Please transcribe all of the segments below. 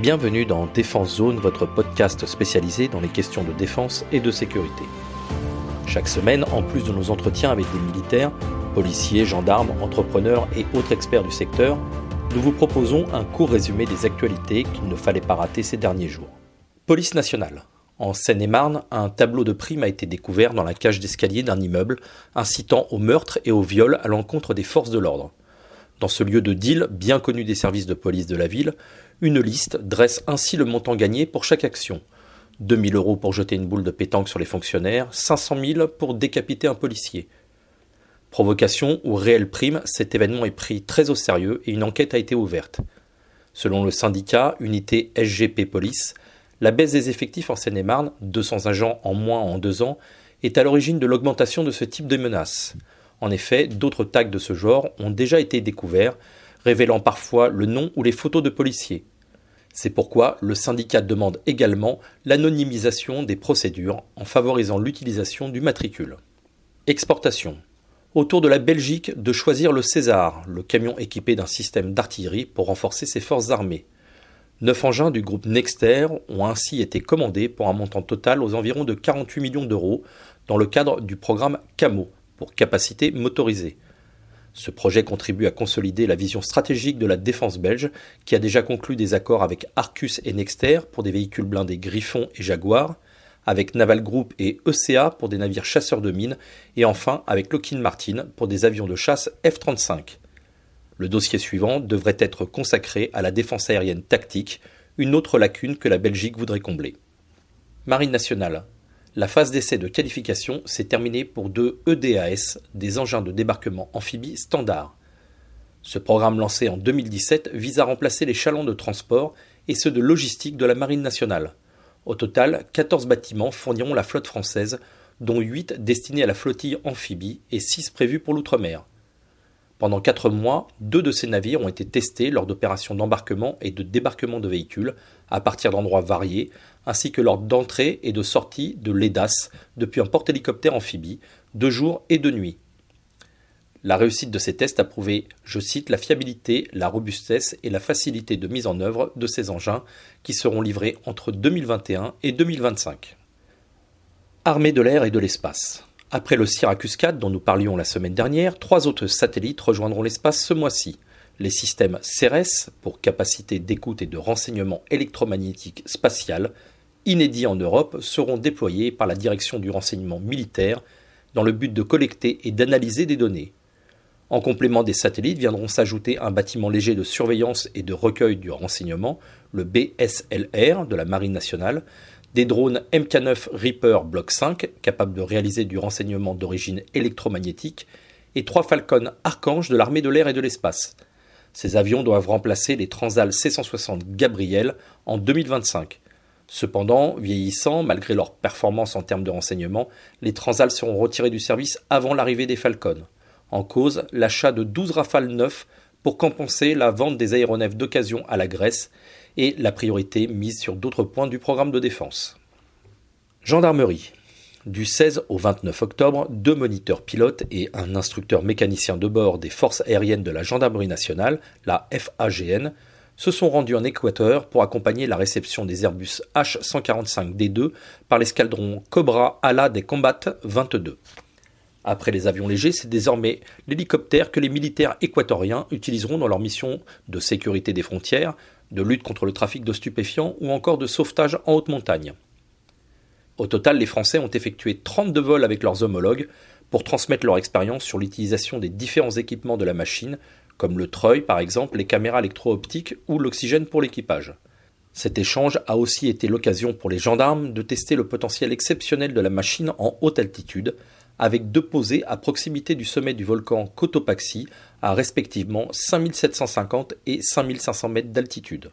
Bienvenue dans Défense Zone, votre podcast spécialisé dans les questions de défense et de sécurité. Chaque semaine, en plus de nos entretiens avec des militaires, policiers, gendarmes, entrepreneurs et autres experts du secteur, nous vous proposons un court résumé des actualités qu'il ne fallait pas rater ces derniers jours. Police nationale. En Seine-et-Marne, un tableau de primes a été découvert dans la cage d'escalier d'un immeuble, incitant au meurtre et au viol à l'encontre des forces de l'ordre. Dans ce lieu de deal, bien connu des services de police de la ville, une liste dresse ainsi le montant gagné pour chaque action. 2000 euros pour jeter une boule de pétanque sur les fonctionnaires, 500 000 pour décapiter un policier. Provocation ou réelle prime, cet événement est pris très au sérieux et une enquête a été ouverte. Selon le syndicat Unité SGP Police, la baisse des effectifs en Seine-et-Marne, 200 agents en moins en deux ans, est à l'origine de l'augmentation de ce type de menaces. En effet, d'autres tags de ce genre ont déjà été découverts, révélant parfois le nom ou les photos de policiers. C'est pourquoi le syndicat demande également l'anonymisation des procédures en favorisant l'utilisation du matricule. Exportation. Autour de la Belgique de choisir le César, le camion équipé d'un système d'artillerie pour renforcer ses forces armées. Neuf engins du groupe Nexter ont ainsi été commandés pour un montant total aux environs de 48 millions d'euros dans le cadre du programme CAMO pour capacité motorisée. Ce projet contribue à consolider la vision stratégique de la défense belge, qui a déjà conclu des accords avec Arcus et Nexter pour des véhicules blindés Griffon et Jaguar, avec Naval Group et ECA pour des navires chasseurs de mines, et enfin avec Lockheed Martin pour des avions de chasse F-35. Le dossier suivant devrait être consacré à la défense aérienne tactique, une autre lacune que la Belgique voudrait combler. Marine nationale. La phase d'essai de qualification s'est terminée pour deux EDAS, des engins de débarquement amphibies standards. Ce programme lancé en 2017 vise à remplacer les chalands de transport et ceux de logistique de la Marine nationale. Au total, 14 bâtiments fourniront la flotte française, dont 8 destinés à la flottille amphibie et 6 prévus pour l'outre-mer. Pendant 4 mois, deux de ces navires ont été testés lors d'opérations d'embarquement et de débarquement de véhicules à partir d'endroits variés, ainsi que lors d'entrée et de sortie de l'EDAS depuis un porte-hélicoptère amphibie, de jour et de nuit. La réussite de ces tests a prouvé, je cite, la fiabilité, la robustesse et la facilité de mise en œuvre de ces engins qui seront livrés entre 2021 et 2025. Armée de l'air et de l'espace. Après le Syracuse 4 dont nous parlions la semaine dernière, trois autres satellites rejoindront l'espace ce mois-ci. Les systèmes CERES, pour capacité d'écoute et de renseignement électromagnétique spatial, inédits en Europe, seront déployés par la direction du renseignement militaire dans le but de collecter et d'analyser des données. En complément des satellites viendront s'ajouter un bâtiment léger de surveillance et de recueil du renseignement, le BSLR de la Marine nationale, des drones MK9 Reaper Block 5 capables de réaliser du renseignement d'origine électromagnétique, et trois Falcon Archange de l'armée de l'air et de l'espace. Ces avions doivent remplacer les Transal C-160 Gabriel en 2025. Cependant, vieillissants, malgré leur performance en termes de renseignement, les Transal seront retirés du service avant l'arrivée des Falcons. En cause, l'achat de 12 Rafales neufs pour compenser la vente des aéronefs d'occasion à la Grèce et la priorité mise sur d'autres points du programme de défense. Gendarmerie. Du 16 au 29 octobre, deux moniteurs pilotes et un instructeur mécanicien de bord des forces aériennes de la Gendarmerie nationale, la FAGN, se sont rendus en Équateur pour accompagner la réception des Airbus H-145D2 par l'escadron Cobra Ala des Combat 22. Après les avions légers, c'est désormais l'hélicoptère que les militaires équatoriens utiliseront dans leur mission de sécurité des frontières, de lutte contre le trafic de stupéfiants ou encore de sauvetage en haute montagne. Au total, les Français ont effectué 32 vols avec leurs homologues pour transmettre leur expérience sur l'utilisation des différents équipements de la machine, comme le treuil par exemple, les caméras électro-optiques ou l'oxygène pour l'équipage. Cet échange a aussi été l'occasion pour les gendarmes de tester le potentiel exceptionnel de la machine en haute altitude, avec deux posées à proximité du sommet du volcan Cotopaxi, à respectivement 5750 et 5500 mètres d'altitude.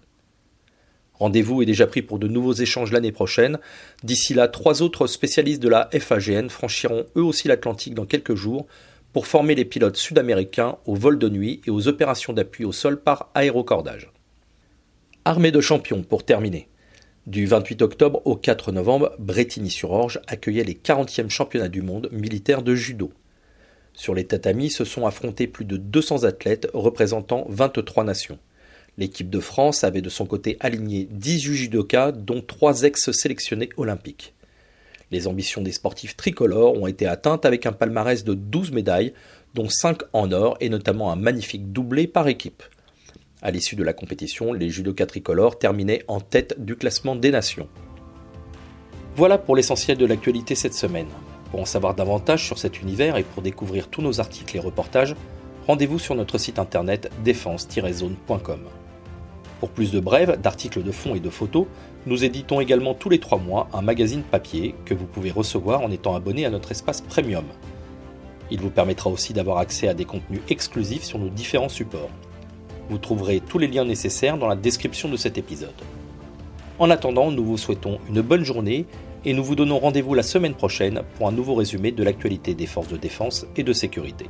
Rendez-vous est déjà pris pour de nouveaux échanges l'année prochaine. D'ici là, trois autres spécialistes de la FAGN franchiront eux aussi l'Atlantique dans quelques jours pour former les pilotes sud-américains au vol de nuit et aux opérations d'appui au sol par aérocordage. Armée de champions pour terminer. Du 28 octobre au 4 novembre, Bretigny-sur-Orge accueillait les 40e championnats du monde militaires de judo. Sur les tatamis se sont affrontés plus de 200 athlètes représentant 23 nations. L'équipe de France avait de son côté aligné 18 judokas, dont 3 ex-sélectionnés olympiques. Les ambitions des sportifs tricolores ont été atteintes avec un palmarès de 12 médailles, dont 5 en or et notamment un magnifique doublé par équipe. À l'issue de la compétition, les judokas tricolores terminaient en tête du classement des nations. Voilà pour l'essentiel de l'actualité cette semaine. Pour en savoir davantage sur cet univers et pour découvrir tous nos articles et reportages, rendez-vous sur notre site internet défense-zone.com. Pour plus de brèves, d'articles de fond et de photos, nous éditons également tous les trois mois un magazine papier que vous pouvez recevoir en étant abonné à notre espace premium. Il vous permettra aussi d'avoir accès à des contenus exclusifs sur nos différents supports. Vous trouverez tous les liens nécessaires dans la description de cet épisode. En attendant, nous vous souhaitons une bonne journée et nous vous donnons rendez-vous la semaine prochaine pour un nouveau résumé de l'actualité des forces de défense et de sécurité.